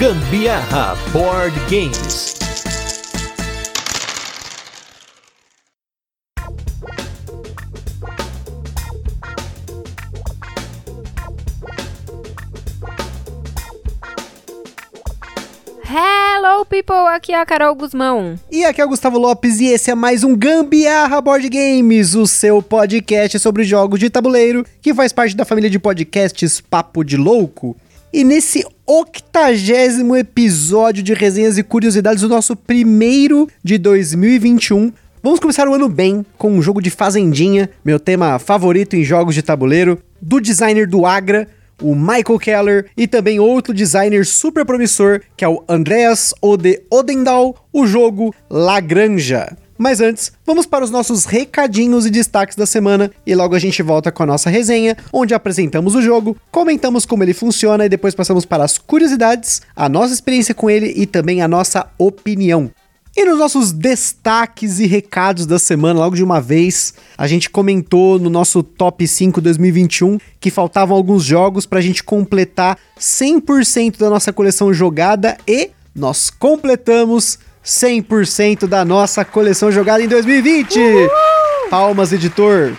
Gambiarra Board Games. Hello, people! Aqui é a Carol Guzmão. E aqui é o Gustavo Lopes e esse é mais um Gambiarra Board Games, o seu podcast sobre jogos de tabuleiro, que faz parte da família de podcasts Papo de Louco. E nesse octagésimo episódio de resenhas e curiosidades, o nosso primeiro de 2021, Vamos começar o ano bem com um jogo de fazendinha, meu tema favorito em jogos de tabuleiro, do designer do Agra, o Michael Keller, e também outro designer super promissor, que é o Andreas Ode Odendal, o jogo La Granja. Mas antes, vamos para os nossos recadinhos e destaques da semana e logo a gente volta com a nossa resenha, onde apresentamos o jogo, comentamos como ele funciona e depois passamos para as curiosidades, a nossa experiência com ele e também a nossa opinião. E nos nossos destaques e recados da semana, logo de uma vez, a gente comentou no nosso Top 5 2021 que faltavam alguns jogos para a gente completar 100% da nossa coleção jogada e nós completamos 100% da nossa coleção jogada em 2020. Uhul! Palmas, editor.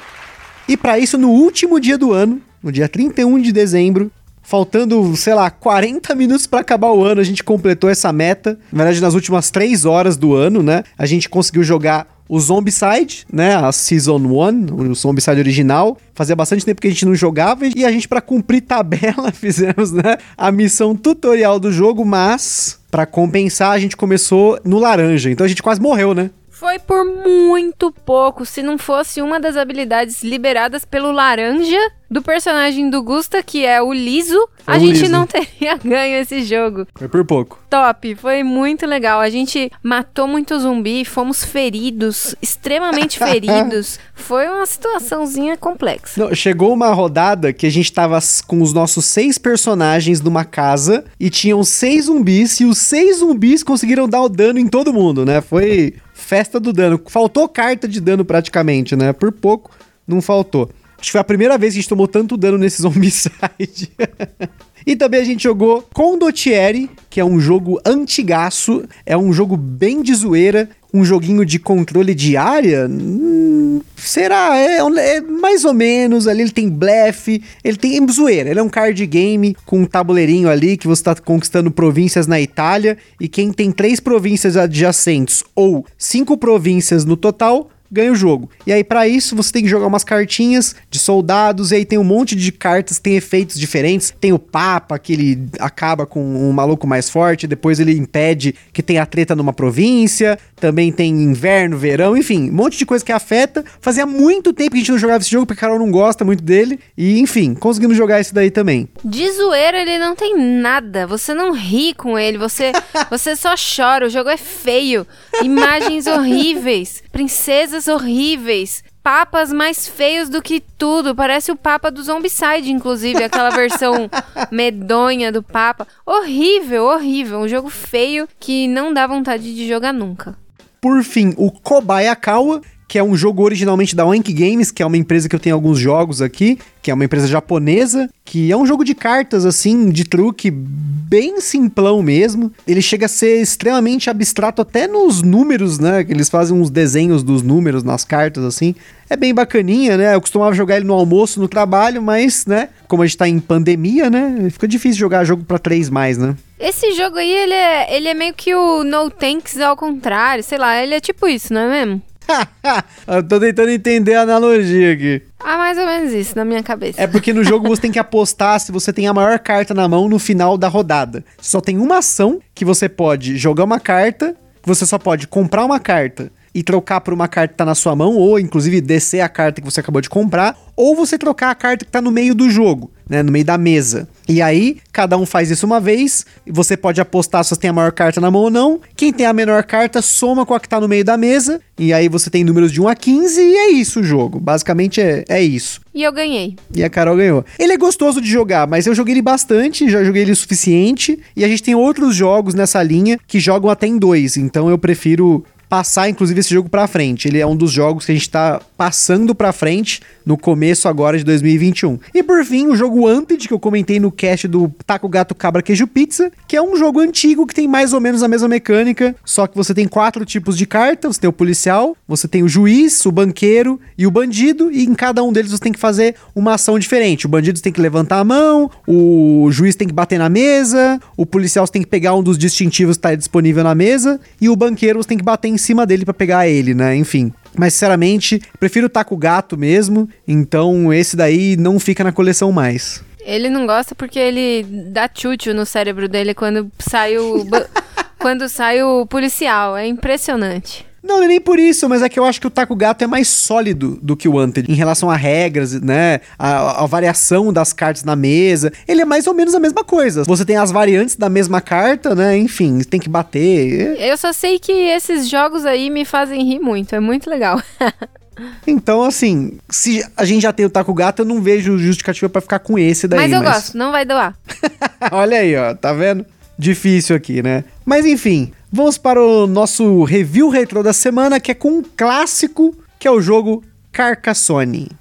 E para isso, no último dia do ano, no dia 31 de dezembro, Faltando, sei lá, 40 minutos para acabar o ano, a gente completou essa meta. Na verdade, nas últimas 3 horas do ano, né? A gente conseguiu jogar o Zombicide, né, a Season 1, o Zombicide original. Fazia bastante tempo que a gente não jogava e a gente para cumprir tabela fizemos, né, a missão tutorial do jogo, mas para compensar a gente começou no laranja. Então a gente quase morreu, né? Foi por muito pouco. Se não fosse uma das habilidades liberadas pelo laranja do personagem do Gusta, que é o Liso, a gente liso. não teria ganho esse jogo. Foi por pouco. Top, foi muito legal. A gente matou muito zumbi, fomos feridos, extremamente feridos. Foi uma situaçãozinha complexa. Não, chegou uma rodada que a gente tava com os nossos seis personagens numa casa e tinham seis zumbis e os seis zumbis conseguiram dar o dano em todo mundo, né? Foi festa do dano. Faltou carta de dano praticamente, né? Por pouco não faltou. Acho que foi a primeira vez que a gente tomou tanto dano nesse Zombicide. e também a gente jogou Condottieri, que é um jogo antigaço, é um jogo bem de zoeira, um joguinho de controle de área? Hum, será? É, é, mais ou menos ali, ele tem blefe, ele tem zoeira, ele é um card game com um tabuleirinho ali que você está conquistando províncias na Itália e quem tem três províncias adjacentes ou cinco províncias no total ganha o jogo. E aí, para isso, você tem que jogar umas cartinhas de soldados, e aí tem um monte de cartas que tem efeitos diferentes. Tem o Papa, que ele acaba com um maluco mais forte, depois ele impede que tenha treta numa província. Também tem inverno, verão, enfim, um monte de coisa que afeta. Fazia muito tempo que a gente não jogava esse jogo, porque a Carol não gosta muito dele. E, enfim, conseguimos jogar esse daí também. De zoeira, ele não tem nada. Você não ri com ele, você, você só chora. O jogo é feio. Imagens horríveis. Princesas coisas horríveis. Papas mais feios do que tudo. Parece o Papa do Zombicide, inclusive, aquela versão medonha do Papa. Horrível, horrível. Um jogo feio que não dá vontade de jogar nunca. Por fim, o Kobayakawa, que é um jogo originalmente da Oink Games, que é uma empresa que eu tenho alguns jogos aqui, que é uma empresa japonesa, que é um jogo de cartas, assim, de truque bem simplão mesmo. Ele chega a ser extremamente abstrato até nos números, né? Eles fazem uns desenhos dos números nas cartas, assim. É bem bacaninha, né? Eu costumava jogar ele no almoço, no trabalho, mas, né? Como a gente tá em pandemia, né? Fica difícil jogar jogo para três mais, né? Esse jogo aí, ele é, ele é meio que o No Tanks ao contrário, sei lá, ele é tipo isso, não é mesmo? eu tô tentando entender a analogia aqui. Ah, mais ou menos isso, na minha cabeça. É porque no jogo você tem que apostar se você tem a maior carta na mão no final da rodada. Só tem uma ação que você pode jogar uma carta, você só pode comprar uma carta e trocar por uma carta que tá na sua mão, ou inclusive descer a carta que você acabou de comprar, ou você trocar a carta que tá no meio do jogo, né, no meio da mesa. E aí, cada um faz isso uma vez, e você pode apostar se você tem a maior carta na mão ou não. Quem tem a menor carta soma com a que tá no meio da mesa, e aí você tem números de 1 a 15, e é isso o jogo. Basicamente é, é isso. E eu ganhei. E a Carol ganhou. Ele é gostoso de jogar, mas eu joguei ele bastante, já joguei ele o suficiente, e a gente tem outros jogos nessa linha que jogam até em dois, então eu prefiro passar, inclusive, esse jogo pra frente. Ele é um dos jogos que a gente tá passando pra frente no começo agora de 2021. E por fim, o jogo Wanted, que eu comentei no cast do Taco Gato Cabra Queijo Pizza, que é um jogo antigo que tem mais ou menos a mesma mecânica, só que você tem quatro tipos de carta, você tem o policial, você tem o juiz, o banqueiro e o bandido, e em cada um deles você tem que fazer uma ação diferente. O bandido tem que levantar a mão, o juiz tem que bater na mesa, o policial tem que pegar um dos distintivos que tá disponível na mesa, e o banqueiro tem que bater em cima dele para pegar ele, né? Enfim. Mas, sinceramente, prefiro Taco Gato mesmo, então esse daí não fica na coleção mais. Ele não gosta porque ele dá tchutchu no cérebro dele quando sai o, quando sai o policial. É impressionante. Não, não é nem por isso, mas é que eu acho que o Taco Gato é mais sólido do que o Wanted em relação a regras, né? A, a, variação das cartas na mesa. Ele é mais ou menos a mesma coisa. Você tem as variantes da mesma carta, né? Enfim, tem que bater. Eu só sei que esses jogos aí me fazem rir muito. É muito legal. Então, assim, se a gente já tem o Taco Gato, eu não vejo justificativa para ficar com esse daí. Mas eu mas... gosto, não vai doar. Olha aí, ó, tá vendo? Difícil aqui, né? Mas enfim, vamos para o nosso review retro da semana, que é com um clássico, que é o jogo Carcassonne.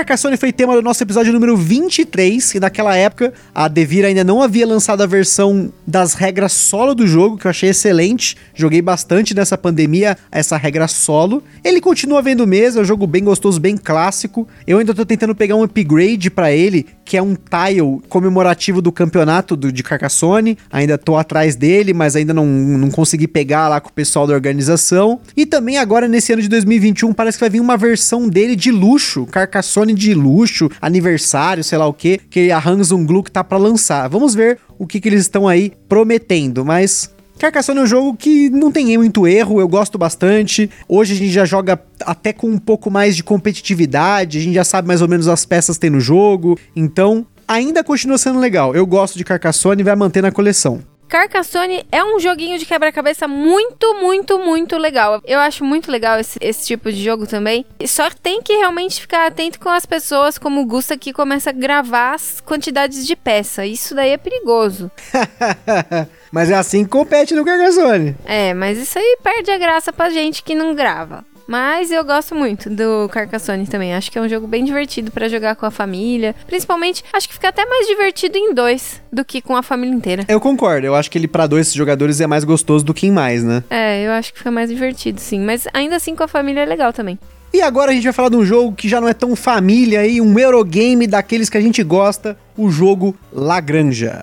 Carcassonne foi tema do nosso episódio número 23, e naquela época a Devir ainda não havia lançado a versão das regras solo do jogo, que eu achei excelente. Joguei bastante nessa pandemia essa regra solo. Ele continua vendo mesa, é um jogo bem gostoso, bem clássico. Eu ainda tô tentando pegar um upgrade para ele, que é um tile comemorativo do campeonato do, de Carcassonne. Ainda tô atrás dele, mas ainda não, não consegui pegar lá com o pessoal da organização. E também agora, nesse ano de 2021, parece que vai vir uma versão dele de luxo, Carcassonne de luxo, aniversário, sei lá o que, que a Hansung Glue tá para lançar. Vamos ver o que, que eles estão aí prometendo, mas Carcassonne é um jogo que não tem muito erro, eu gosto bastante. Hoje a gente já joga até com um pouco mais de competitividade, a gente já sabe mais ou menos as peças que tem no jogo, então ainda continua sendo legal. Eu gosto de Carcassonne e vai manter na coleção. Carcassonne é um joguinho de quebra-cabeça muito, muito, muito legal. Eu acho muito legal esse, esse tipo de jogo também. Só tem que realmente ficar atento com as pessoas, como o Gusta, que começa a gravar as quantidades de peça. Isso daí é perigoso. mas é assim que compete no Carcassonne. É, mas isso aí perde a graça pra gente que não grava. Mas eu gosto muito do Carcassonne também. Acho que é um jogo bem divertido para jogar com a família. Principalmente, acho que fica até mais divertido em dois do que com a família inteira. Eu concordo. Eu acho que ele para dois jogadores é mais gostoso do que em mais, né? É, eu acho que fica mais divertido, sim. Mas ainda assim com a família é legal também. E agora a gente vai falar de um jogo que já não é tão família aí, um Eurogame daqueles que a gente gosta, o jogo Lagranja.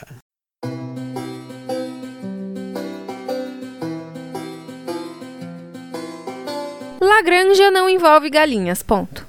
Granja não envolve galinhas, ponto.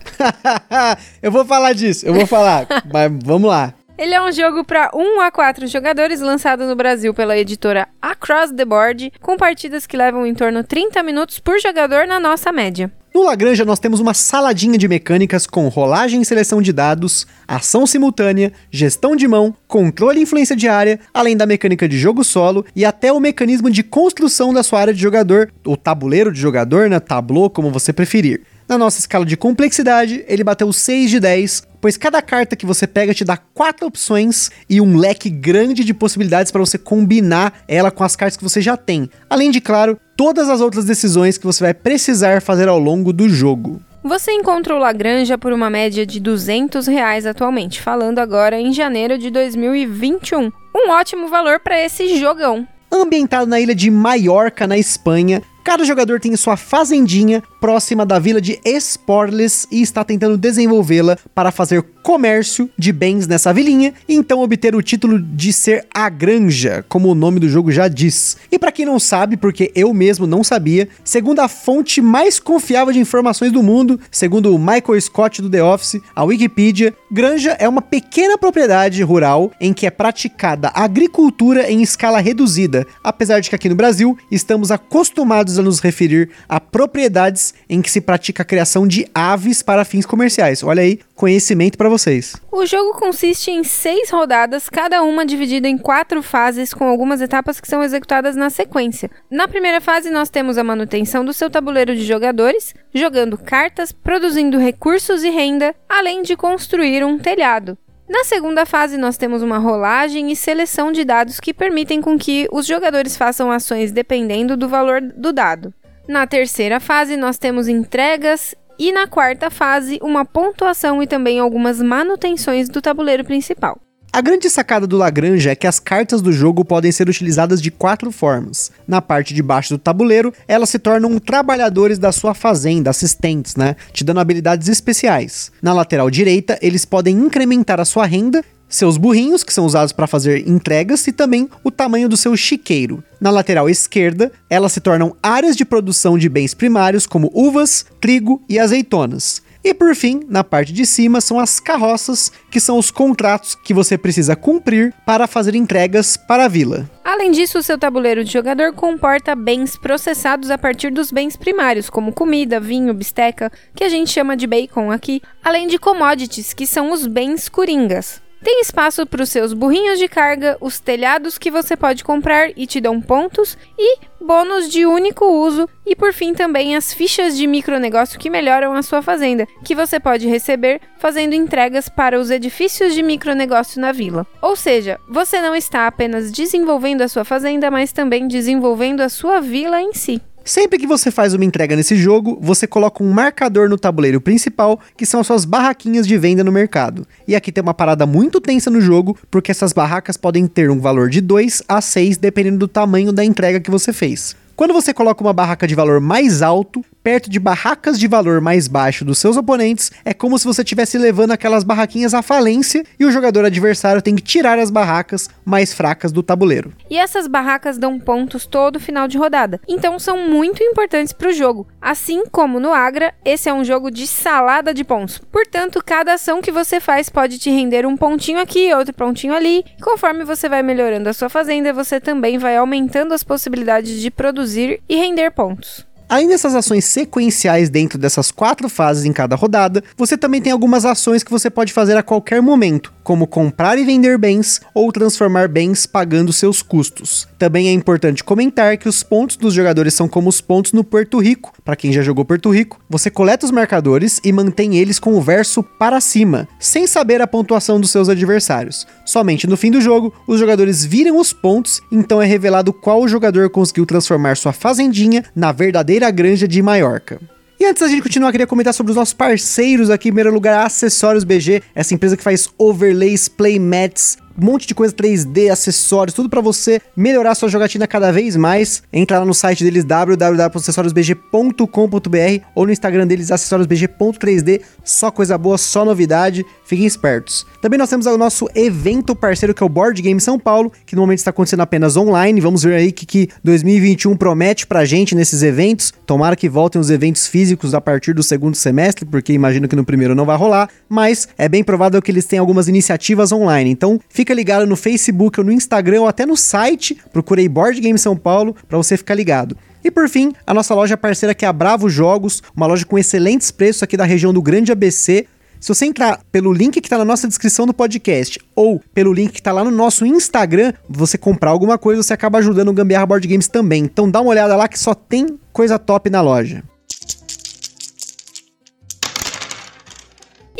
eu vou falar disso, eu vou falar, mas vamos lá. Ele é um jogo para 1 a 4 jogadores, lançado no Brasil pela editora Across the Board, com partidas que levam em torno de 30 minutos por jogador na nossa média. No Lagranja, nós temos uma saladinha de mecânicas com rolagem e seleção de dados, ação simultânea, gestão de mão, controle e influência diária, além da mecânica de jogo solo e até o mecanismo de construção da sua área de jogador, o tabuleiro de jogador, né, tableau, como você preferir. Na nossa escala de complexidade, ele bateu 6 de 10, pois cada carta que você pega te dá quatro opções e um leque grande de possibilidades para você combinar ela com as cartas que você já tem. Além de, claro, todas as outras decisões que você vai precisar fazer ao longo do jogo. Você encontra o Lagranja por uma média de 200 reais atualmente, falando agora em janeiro de 2021. Um ótimo valor para esse jogão. Ambientado na ilha de Maiorca, na Espanha, Cada jogador tem sua fazendinha próxima da vila de Esporles e está tentando desenvolvê-la para fazer comércio de bens nessa vilinha e então obter o título de ser a granja, como o nome do jogo já diz. E para quem não sabe, porque eu mesmo não sabia, segundo a fonte mais confiável de informações do mundo, segundo o Michael Scott do The Office, a Wikipedia, granja é uma pequena propriedade rural em que é praticada agricultura em escala reduzida, apesar de que aqui no Brasil estamos acostumados a nos referir a propriedades em que se pratica a criação de aves para fins comerciais. Olha aí, conhecimento para vocês. O jogo consiste em seis rodadas, cada uma dividida em quatro fases, com algumas etapas que são executadas na sequência. Na primeira fase, nós temos a manutenção do seu tabuleiro de jogadores, jogando cartas, produzindo recursos e renda, além de construir um telhado. Na segunda fase, nós temos uma rolagem e seleção de dados que permitem com que os jogadores façam ações dependendo do valor do dado. Na terceira fase, nós temos entregas e na quarta fase, uma pontuação e também algumas manutenções do tabuleiro principal. A grande sacada do Lagrange é que as cartas do jogo podem ser utilizadas de quatro formas. Na parte de baixo do tabuleiro, elas se tornam trabalhadores da sua fazenda, assistentes, né? Te dando habilidades especiais. Na lateral direita, eles podem incrementar a sua renda seus burrinhos, que são usados para fazer entregas, e também o tamanho do seu chiqueiro. Na lateral esquerda, elas se tornam áreas de produção de bens primários como uvas, trigo e azeitonas. E por fim, na parte de cima são as carroças, que são os contratos que você precisa cumprir para fazer entregas para a vila. Além disso, o seu tabuleiro de jogador comporta bens processados a partir dos bens primários, como comida, vinho, bisteca, que a gente chama de bacon aqui, além de commodities, que são os bens coringas. Tem espaço para os seus burrinhos de carga, os telhados que você pode comprar e te dão pontos, e bônus de único uso, e por fim também as fichas de micronegócio que melhoram a sua fazenda, que você pode receber fazendo entregas para os edifícios de micronegócio na vila. Ou seja, você não está apenas desenvolvendo a sua fazenda, mas também desenvolvendo a sua vila em si. Sempre que você faz uma entrega nesse jogo, você coloca um marcador no tabuleiro principal, que são as suas barraquinhas de venda no mercado. E aqui tem uma parada muito tensa no jogo, porque essas barracas podem ter um valor de 2 a 6, dependendo do tamanho da entrega que você fez. Quando você coloca uma barraca de valor mais alto, perto de barracas de valor mais baixo dos seus oponentes, é como se você estivesse levando aquelas barraquinhas à falência e o jogador adversário tem que tirar as barracas mais fracas do tabuleiro. E essas barracas dão pontos todo final de rodada, então são muito importantes para o jogo. Assim como no Agra, esse é um jogo de salada de pontos. Portanto, cada ação que você faz pode te render um pontinho aqui, outro pontinho ali. E conforme você vai melhorando a sua fazenda, você também vai aumentando as possibilidades de produzir e render pontos. Além dessas ações sequenciais dentro dessas quatro fases em cada rodada, você também tem algumas ações que você pode fazer a qualquer momento, como comprar e vender bens ou transformar bens pagando seus custos. Também é importante comentar que os pontos dos jogadores são como os pontos no Porto Rico. Para quem já jogou Porto Rico, você coleta os marcadores e mantém eles com o verso para cima, sem saber a pontuação dos seus adversários. Somente no fim do jogo, os jogadores viram os pontos, então é revelado qual jogador conseguiu transformar sua fazendinha na verdadeira granja de Maiorca. E antes da gente continuar, queria comentar sobre os nossos parceiros aqui. Em primeiro lugar, Acessórios BG, essa empresa que faz overlays, playmats, um monte de coisa 3D, acessórios, tudo para você melhorar sua jogatina cada vez mais. Entra lá no site deles www.acessoriosbg.com.br ou no Instagram deles acessoriosbg.3D. Só coisa boa, só novidade. Fiquem espertos. Também nós temos o nosso evento parceiro que é o Board Game São Paulo, que no momento está acontecendo apenas online. Vamos ver aí o que, que 2021 promete pra gente nesses eventos. Tomara que voltem os eventos físicos a partir do segundo semestre, porque imagino que no primeiro não vai rolar, mas é bem provável que eles tenham algumas iniciativas online. Então, fica ligado no Facebook ou no Instagram ou até no site, procurei Board Game São Paulo para você ficar ligado. E por fim, a nossa loja parceira que é a Bravo Jogos, uma loja com excelentes preços aqui da região do Grande ABC. Se você entrar pelo link que está na nossa descrição do podcast ou pelo link que está lá no nosso Instagram, você comprar alguma coisa, você acaba ajudando o Gambiarra Board Games também. Então dá uma olhada lá que só tem coisa top na loja.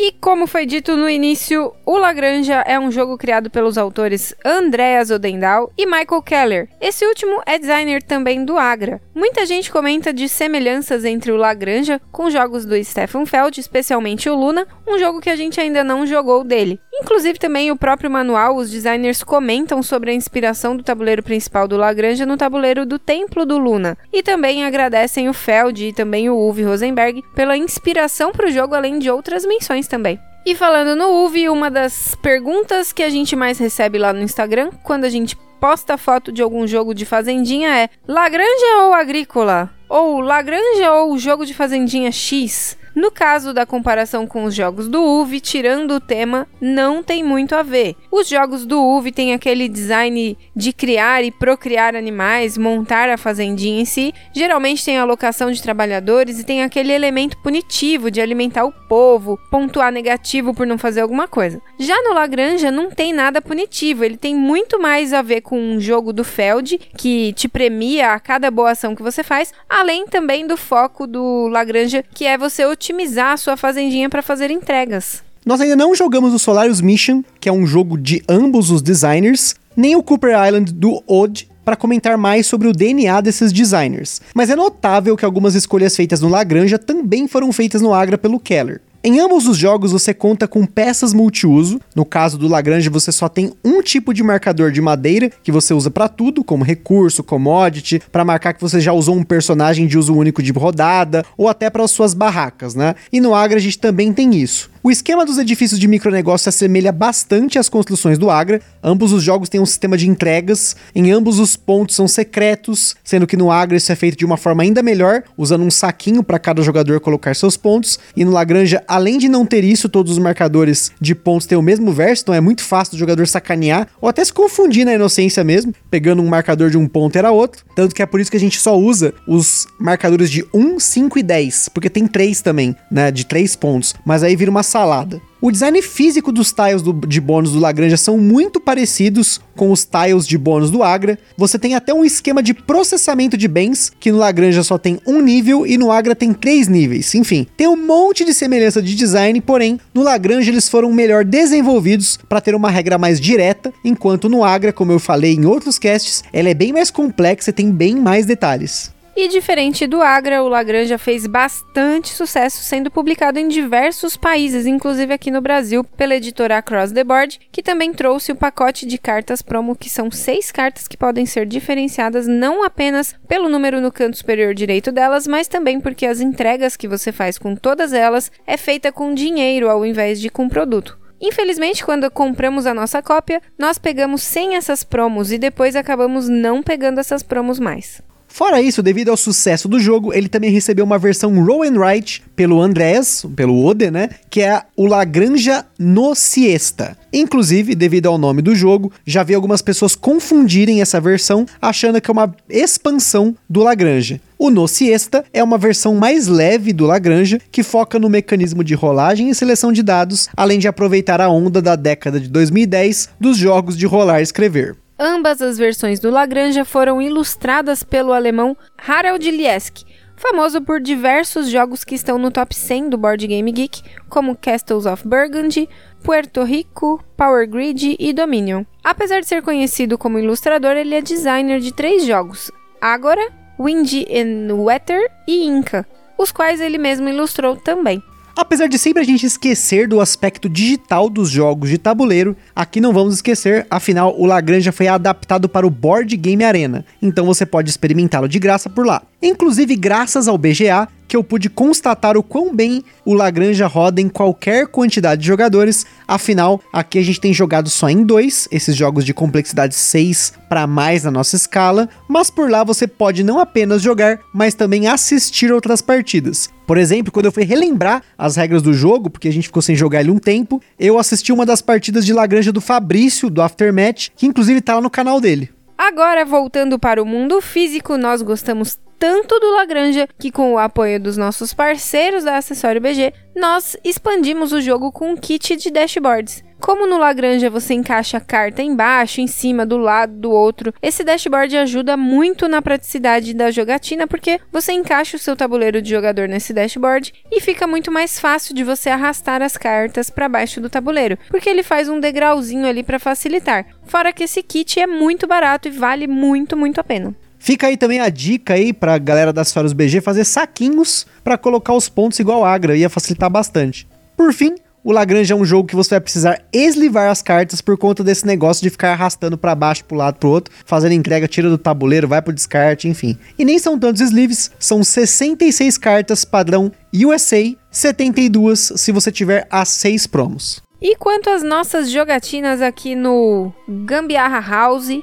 E como foi dito no início, o Lagranja é um jogo criado pelos autores Andreas Odendal e Michael Keller. Esse último é designer também do Agra. Muita gente comenta de semelhanças entre o Lagranja com jogos do Stefan Feld, especialmente o Luna, um jogo que a gente ainda não jogou dele. Inclusive também o próprio manual, os designers comentam sobre a inspiração do tabuleiro principal do Lagranja no tabuleiro do Templo do Luna. E também agradecem o Feld e também o Uwe Rosenberg pela inspiração para o jogo, além de outras menções também. E falando no UV, uma das perguntas que a gente mais recebe lá no Instagram, quando a gente posta foto de algum jogo de fazendinha é Lagranja ou Agrícola? Ou Lagranja ou jogo de fazendinha X? No caso da comparação com os jogos do UV, tirando o tema, não tem muito a ver. Os jogos do UV têm aquele design de criar e procriar animais, montar a fazendinha em si, geralmente tem alocação de trabalhadores e tem aquele elemento punitivo de alimentar o povo, pontuar negativo por não fazer alguma coisa. Já no Lagranja não tem nada punitivo, ele tem muito mais a ver com um jogo do Feld, que te premia a cada boa ação que você faz, além também do foco do Lagranja, que é você otimizar a sua fazendinha para fazer entregas. Nós ainda não jogamos o Solaris Mission, que é um jogo de ambos os designers, nem o Cooper Island do Odd, para comentar mais sobre o DNA desses designers. Mas é notável que algumas escolhas feitas no Lagranja também foram feitas no Agra pelo Keller. Em ambos os jogos você conta com peças multiuso. No caso do Lagrange, você só tem um tipo de marcador de madeira que você usa para tudo, como recurso, commodity, para marcar que você já usou um personagem de uso único de rodada ou até para as suas barracas, né? E no Agra a gente também tem isso. O esquema dos edifícios de micronegócio se assemelha bastante às construções do Agra. Ambos os jogos têm um sistema de entregas, em ambos os pontos são secretos, sendo que no Agra isso é feito de uma forma ainda melhor, usando um saquinho para cada jogador colocar seus pontos, e no Lagranja, além de não ter isso, todos os marcadores de pontos têm o mesmo verso, então é muito fácil do jogador sacanear, ou até se confundir na inocência mesmo, pegando um marcador de um ponto era outro, tanto que é por isso que a gente só usa os marcadores de 1, 5 e 10, porque tem 3 também, né, de 3 pontos, mas aí vira uma salada. O design físico dos tiles do, de bônus do Lagranja são muito parecidos com os tiles de bônus do Agra. Você tem até um esquema de processamento de bens, que no Lagranja só tem um nível e no Agra tem três níveis. Enfim, tem um monte de semelhança de design, porém, no Lagranja eles foram melhor desenvolvidos para ter uma regra mais direta, enquanto no Agra, como eu falei em outros casts, ela é bem mais complexa e tem bem mais detalhes. E diferente do Agra, o Lagranja fez bastante sucesso, sendo publicado em diversos países, inclusive aqui no Brasil, pela editora Across the Board, que também trouxe o pacote de cartas promo, que são seis cartas que podem ser diferenciadas não apenas pelo número no canto superior direito delas, mas também porque as entregas que você faz com todas elas é feita com dinheiro ao invés de com produto. Infelizmente, quando compramos a nossa cópia, nós pegamos sem essas promos e depois acabamos não pegando essas promos mais. Fora isso, devido ao sucesso do jogo, ele também recebeu uma versão roll and write pelo Andrés, pelo Ode, né? Que é o Lagranja no Siesta. Inclusive, devido ao nome do jogo, já vi algumas pessoas confundirem essa versão, achando que é uma expansão do Lagranja. O No Siesta é uma versão mais leve do Lagranja, que foca no mecanismo de rolagem e seleção de dados, além de aproveitar a onda da década de 2010 dos jogos de rolar e escrever. Ambas as versões do Lagranja foram ilustradas pelo alemão Harald Liesk, famoso por diversos jogos que estão no top 100 do Board Game Geek, como Castles of Burgundy, Puerto Rico, Power Grid e Dominion. Apesar de ser conhecido como ilustrador, ele é designer de três jogos: Agora, Windy and Weather e Inca, os quais ele mesmo ilustrou também. Apesar de sempre a gente esquecer do aspecto digital dos jogos de tabuleiro, aqui não vamos esquecer, afinal o Lagranja foi adaptado para o Board Game Arena, então você pode experimentá-lo de graça por lá. Inclusive graças ao BGA, que eu pude constatar o quão bem o Lagranja roda em qualquer quantidade de jogadores. Afinal, aqui a gente tem jogado só em dois, esses jogos de complexidade 6 para mais na nossa escala, mas por lá você pode não apenas jogar, mas também assistir outras partidas. Por exemplo, quando eu fui relembrar as regras do jogo, porque a gente ficou sem jogar ele um tempo, eu assisti uma das partidas de Lagranja do Fabrício, do Aftermatch, que inclusive tá lá no canal dele. Agora, voltando para o mundo físico, nós gostamos tanto do Lagranja que, com o apoio dos nossos parceiros da Acessório BG, nós expandimos o jogo com um kit de dashboards. Como no Lagranja você encaixa a carta embaixo, em cima, do lado, do outro, esse dashboard ajuda muito na praticidade da jogatina porque você encaixa o seu tabuleiro de jogador nesse dashboard e fica muito mais fácil de você arrastar as cartas para baixo do tabuleiro, porque ele faz um degrauzinho ali para facilitar. Fora que esse kit é muito barato e vale muito, muito a pena. Fica aí também a dica aí pra galera das Férias BG fazer saquinhos para colocar os pontos igual Agra, ia facilitar bastante. Por fim, o Lagrange é um jogo que você vai precisar eslivar as cartas por conta desse negócio de ficar arrastando para baixo, pro lado, pro outro, fazendo entrega, tira do tabuleiro, vai pro descarte, enfim. E nem são tantos sleeves, são 66 cartas padrão USA, 72 se você tiver as 6 promos. E quanto às nossas jogatinas aqui no Gambiarra House,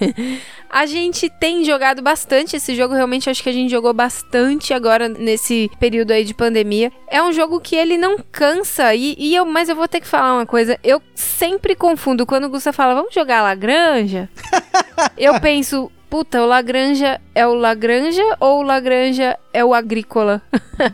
A gente tem jogado bastante esse jogo, realmente acho que a gente jogou bastante agora nesse período aí de pandemia. É um jogo que ele não cansa e, e eu, mas eu vou ter que falar uma coisa, eu sempre confundo quando o Gusta fala, vamos jogar Lagranja? eu penso, puta, o Lagranja é o Lagranja ou o Lagranja é o Agrícola?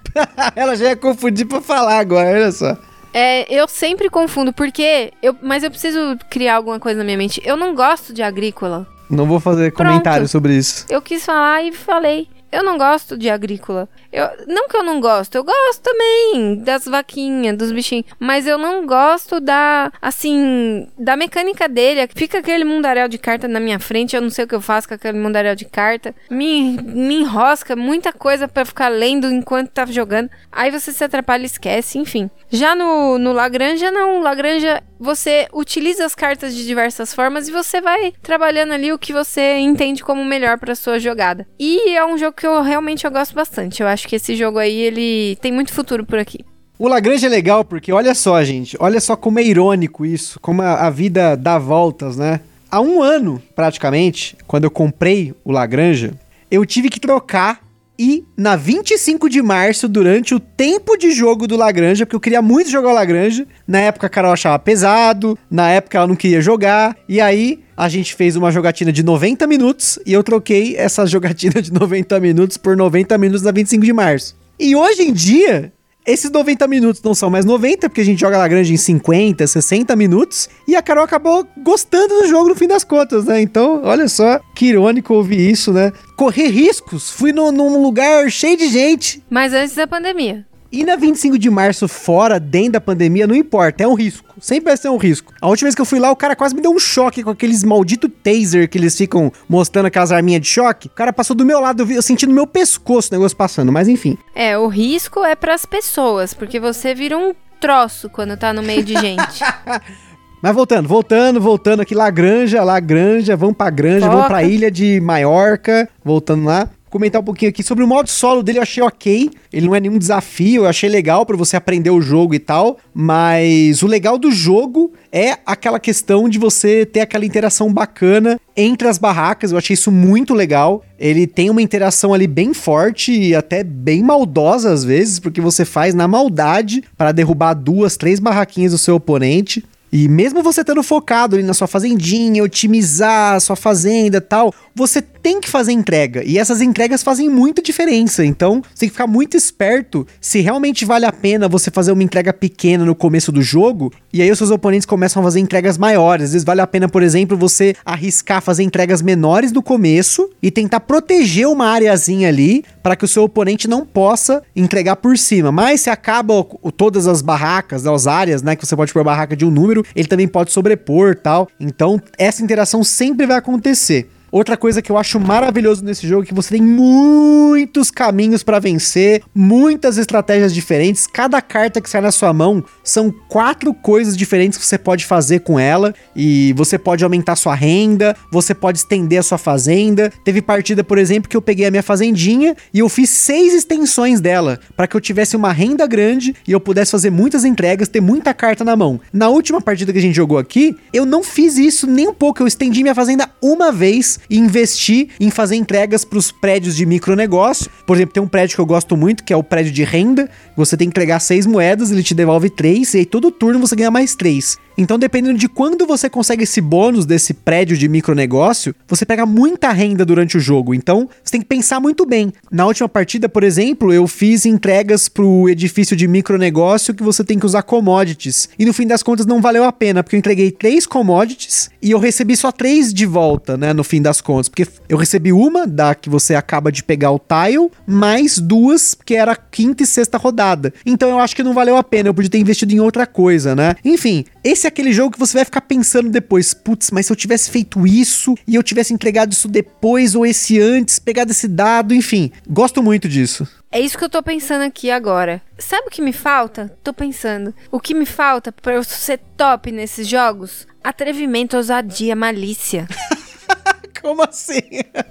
Ela já ia confundir pra falar agora, olha só. É, eu sempre confundo, porque. Eu, mas eu preciso criar alguma coisa na minha mente. Eu não gosto de agrícola. Não vou fazer Pronto. comentário sobre isso. Eu quis falar e falei. Eu não gosto de agrícola. Eu, não que eu não gosto, eu gosto também das vaquinhas, dos bichinhos. Mas eu não gosto da, assim, da mecânica dele. Fica aquele mundaréu de carta na minha frente, eu não sei o que eu faço com aquele mundaréu de carta. Me, me enrosca muita coisa para ficar lendo enquanto tá jogando. Aí você se atrapalha e esquece, enfim. Já no, no Lagranja, não. Lagranja, você utiliza as cartas de diversas formas e você vai trabalhando ali o que você entende como melhor para sua jogada. E é um jogo que eu realmente eu gosto bastante. Eu acho que esse jogo aí, ele tem muito futuro por aqui. O Lagrange é legal porque, olha só, gente, olha só como é irônico isso, como a, a vida dá voltas, né? Há um ano, praticamente, quando eu comprei o Lagrange, eu tive que trocar e na 25 de março, durante o tempo de jogo do Lagrange, porque eu queria muito jogar o Lagrange, na época a Carol achava pesado, na época ela não queria jogar, e aí a gente fez uma jogatina de 90 minutos e eu troquei essa jogatina de 90 minutos por 90 minutos na 25 de março. E hoje em dia, esses 90 minutos não são mais 90, porque a gente joga Lagrange em 50, 60 minutos. E a Carol acabou gostando do jogo no fim das contas, né? Então, olha só que irônico ouvir isso, né? Correr riscos. Fui no, num lugar cheio de gente. Mas antes da pandemia. E na 25 de março, fora, dentro da pandemia, não importa, é um risco. Sempre vai ser um risco. A última vez que eu fui lá, o cara quase me deu um choque com aqueles maldito taser que eles ficam mostrando aquelas arminhas de choque. O cara passou do meu lado, eu, vi, eu senti no meu pescoço o negócio passando, mas enfim. É, o risco é pras pessoas, porque você vira um troço quando tá no meio de gente. Mas voltando, voltando, voltando aqui, Lagranja, Lagranja, vamos pra Granja, Foca. vamos pra ilha de Maiorca, voltando lá. Comentar um pouquinho aqui sobre o modo solo dele, eu achei ok. Ele não é nenhum desafio, eu achei legal pra você aprender o jogo e tal. Mas o legal do jogo é aquela questão de você ter aquela interação bacana entre as barracas. Eu achei isso muito legal. Ele tem uma interação ali bem forte e até bem maldosa às vezes, porque você faz na maldade para derrubar duas, três barraquinhas do seu oponente. E mesmo você estando focado ali na sua fazendinha, otimizar a sua fazenda tal, você tem que fazer entrega. E essas entregas fazem muita diferença. Então, você tem que ficar muito esperto se realmente vale a pena você fazer uma entrega pequena no começo do jogo. E aí os seus oponentes começam a fazer entregas maiores. Às vezes vale a pena, por exemplo, você arriscar fazer entregas menores no começo e tentar proteger uma areazinha ali para que o seu oponente não possa entregar por cima. Mas se acaba todas as barracas, as áreas, né, que você pode pôr barraca de um número, ele também pode sobrepor, tal. Então, essa interação sempre vai acontecer. Outra coisa que eu acho maravilhoso nesse jogo é que você tem muitos caminhos pra vencer, muitas estratégias diferentes. Cada carta que sai na sua mão são quatro coisas diferentes que você pode fazer com ela. E você pode aumentar sua renda, você pode estender a sua fazenda. Teve partida, por exemplo, que eu peguei a minha fazendinha e eu fiz seis extensões dela para que eu tivesse uma renda grande e eu pudesse fazer muitas entregas, ter muita carta na mão. Na última partida que a gente jogou aqui, eu não fiz isso nem um pouco. Eu estendi minha fazenda uma vez e investi em fazer entregas para os prédios de micronegócio. Por exemplo, tem um prédio que eu gosto muito, que é o prédio de renda. Você tem que entregar seis moedas, ele te devolve três, e aí todo turno você ganha mais três. Então, dependendo de quando você consegue esse bônus desse prédio de micronegócio, você pega muita renda durante o jogo. Então, você tem que pensar muito bem. Na última partida, por exemplo, eu fiz entregas pro edifício de micronegócio que você tem que usar commodities. E no fim das contas não valeu a pena, porque eu entreguei três commodities e eu recebi só três de volta, né? No fim das contas. Porque eu recebi uma, da que você acaba de pegar o tile, mais duas, que era a quinta e sexta rodada. Então eu acho que não valeu a pena, eu podia ter investido em outra coisa, né? Enfim, esse é aquele jogo que você vai ficar pensando depois, putz, mas se eu tivesse feito isso e eu tivesse entregado isso depois ou esse antes, pegado esse dado, enfim, gosto muito disso. É isso que eu tô pensando aqui agora. Sabe o que me falta? Tô pensando. O que me falta pra eu ser top nesses jogos? Atrevimento, ousadia, malícia. Como assim?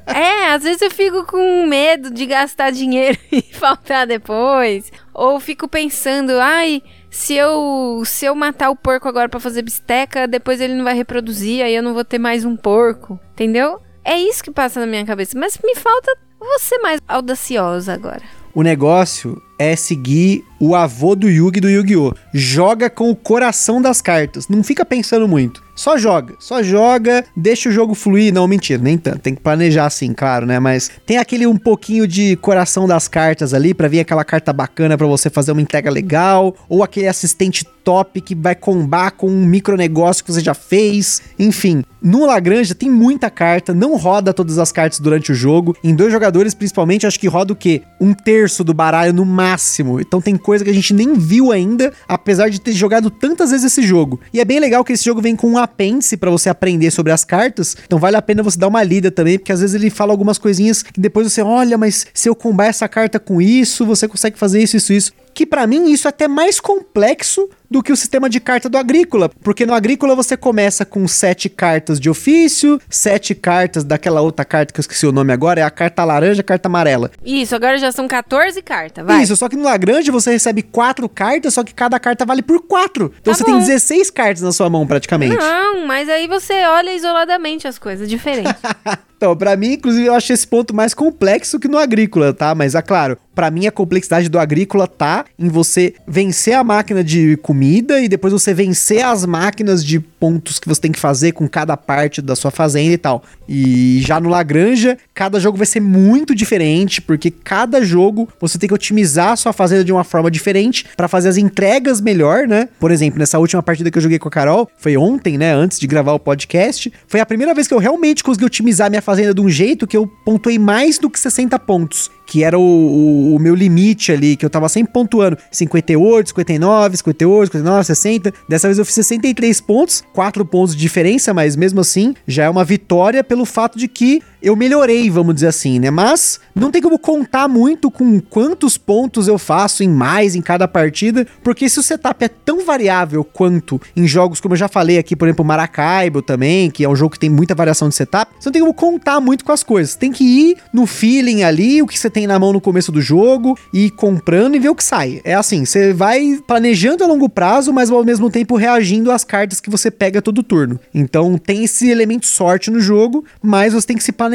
É, às vezes eu fico com medo de gastar dinheiro e faltar depois. Ou fico pensando, ai, se eu se eu matar o porco agora pra fazer bisteca, depois ele não vai reproduzir, aí eu não vou ter mais um porco. Entendeu? É isso que passa na minha cabeça. Mas me falta você mais audaciosa agora. O negócio é seguir o avô do Yugi do Yu-Gi-Oh! Joga com o coração das cartas. Não fica pensando muito. Só joga, só joga, deixa o jogo fluir. Não, mentira, nem tanto. Tem que planejar assim, claro, né? Mas tem aquele um pouquinho de coração das cartas ali para vir aquela carta bacana para você fazer uma entrega legal, ou aquele assistente top que vai combar com um micronegócio que você já fez. Enfim, no Lagrange tem muita carta, não roda todas as cartas durante o jogo. Em dois jogadores, principalmente, acho que roda o quê? Um terço do baralho no máximo. Então tem coisa que a gente nem viu ainda, apesar de ter jogado tantas vezes esse jogo. E é bem legal que esse jogo vem com um apêndice para você aprender sobre as cartas. Então vale a pena você dar uma lida também, porque às vezes ele fala algumas coisinhas que depois você olha, mas se eu combar essa carta com isso, você consegue fazer isso, isso, isso que para mim isso é até mais complexo do que o sistema de carta do Agrícola, porque no Agrícola você começa com sete cartas de ofício, sete cartas daquela outra carta que eu esqueci o nome agora, é a carta laranja, a carta amarela. Isso, agora já são 14 cartas, vai. Isso, só que no Lagrange você recebe quatro cartas, só que cada carta vale por quatro. Então Tá você bom. tem 16 cartas na sua mão praticamente. Não, mas aí você olha isoladamente as coisas, diferente. Então, pra mim, inclusive, eu acho esse ponto mais complexo que no agrícola, tá? Mas, é claro, pra mim a complexidade do agrícola tá em você vencer a máquina de comida e depois você vencer as máquinas de pontos que você tem que fazer com cada parte da sua fazenda e tal. E já no Lagranja, cada jogo vai ser muito diferente, porque cada jogo você tem que otimizar a sua fazenda de uma forma diferente pra fazer as entregas melhor, né? Por exemplo, nessa última partida que eu joguei com a Carol, foi ontem, né, antes de gravar o podcast, foi a primeira vez que eu realmente consegui otimizar minha fazenda de um jeito que eu pontuei mais do que 60 pontos, que era o, o- o meu limite ali, que eu tava sempre pontuando 58, 59, 58, 59, 60. Dessa vez eu fiz 63 pontos, 4 pontos de diferença, mas mesmo assim já é uma vitória pelo fato de que eu melhorei, vamos dizer assim, né? Mas não tem como contar muito com quantos pontos eu faço em mais em cada partida, porque se o setup é tão variável quanto em jogos como eu já falei aqui, por exemplo, Maracaibo também, que é um jogo que tem muita variação de setup, você não tem como contar muito com as coisas. Tem que ir no feeling ali, o que você tem na mão no começo do jogo, e ir comprando e ver o que sai. É assim, você vai planejando a longo prazo, mas ao mesmo tempo reagindo às cartas que você pega todo turno. Então tem esse elemento sorte no jogo, mas você tem que se planejar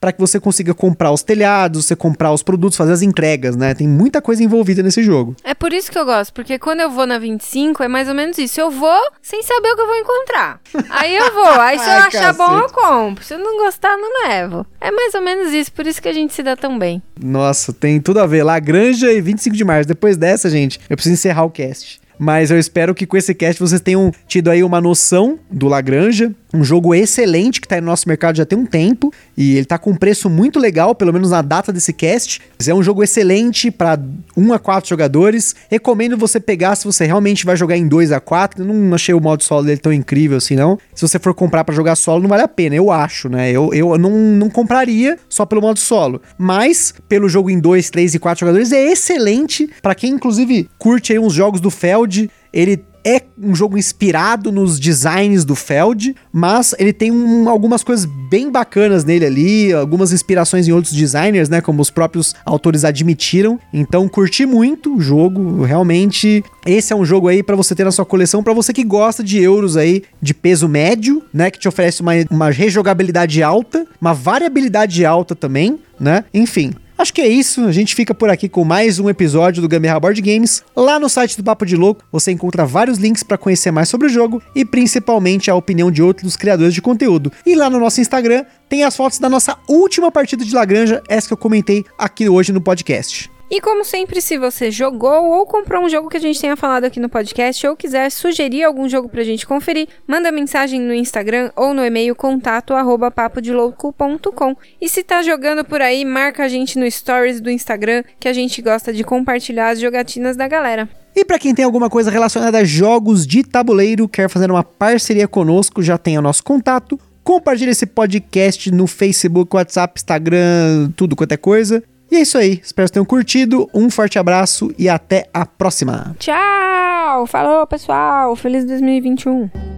para que você consiga comprar os telhados, você comprar os produtos, fazer as entregas, né? Tem muita coisa envolvida nesse jogo. É por isso que eu gosto, porque quando eu vou na 25 é mais ou menos isso. Eu vou sem saber o que eu vou encontrar. Aí eu vou, aí se eu Ai, achar bom eu cacete. compro. Se eu não gostar, não levo. É mais ou menos isso, por isso que a gente se dá tão bem. Nossa, tem tudo a ver. Lagranja e 25 de março. Depois dessa, gente, eu preciso encerrar o cast. Mas eu espero que com esse cast vocês tenham tido aí uma noção do Lagranja. Um jogo excelente que tá aí no nosso mercado já tem um tempo. E ele tá com um preço muito legal, pelo menos na data desse cast. É um jogo excelente para 1 a 4 jogadores. Recomendo você pegar se você realmente vai jogar em 2 a 4 Eu não achei o modo solo dele tão incrível assim, não. Se você for comprar para jogar solo, não vale a pena, eu acho, né? Eu, eu não, não compraria só pelo modo solo. Mas, pelo jogo em 2, 3 e 4 jogadores, é excelente. para quem, inclusive, curte aí uns jogos do Feld. Ele é um jogo inspirado nos designs do Feld, mas ele tem um- algumas coisas bem bacanas nele ali, algumas inspirações em outros designers, né? Como os próprios autores admitiram. Então, curti muito o jogo, realmente. Esse é um jogo aí pra você ter na sua coleção, pra você que gosta de euros aí de peso médio, né? Que te oferece uma, uma rejogabilidade alta, uma variabilidade alta também, né? Enfim. Acho que é isso, a gente fica por aqui com mais um episódio do Gambiarra Board Games. Lá no site do Papo de Louco você encontra vários links para conhecer mais sobre o jogo e principalmente a opinião de outros criadores de conteúdo. E lá no nosso Instagram tem as fotos da nossa última partida de Lagranja, essa que eu comentei aqui hoje no podcast. E como sempre, se você jogou ou comprou um jogo que a gente tenha falado aqui no podcast ou quiser sugerir algum jogo pra gente conferir, manda mensagem no Instagram ou no e-mail contato. E se tá jogando por aí, marca a gente no stories do Instagram que a gente gosta de compartilhar as jogatinas da galera. E para quem tem alguma coisa relacionada a jogos de tabuleiro, quer fazer uma parceria conosco, já tem o nosso contato. Compartilhe esse podcast no Facebook, WhatsApp, Instagram, tudo quanto é coisa. E é isso aí. Espero que tenham curtido. Um forte abraço e até a próxima. Tchau! Falou, pessoal! Feliz 2021!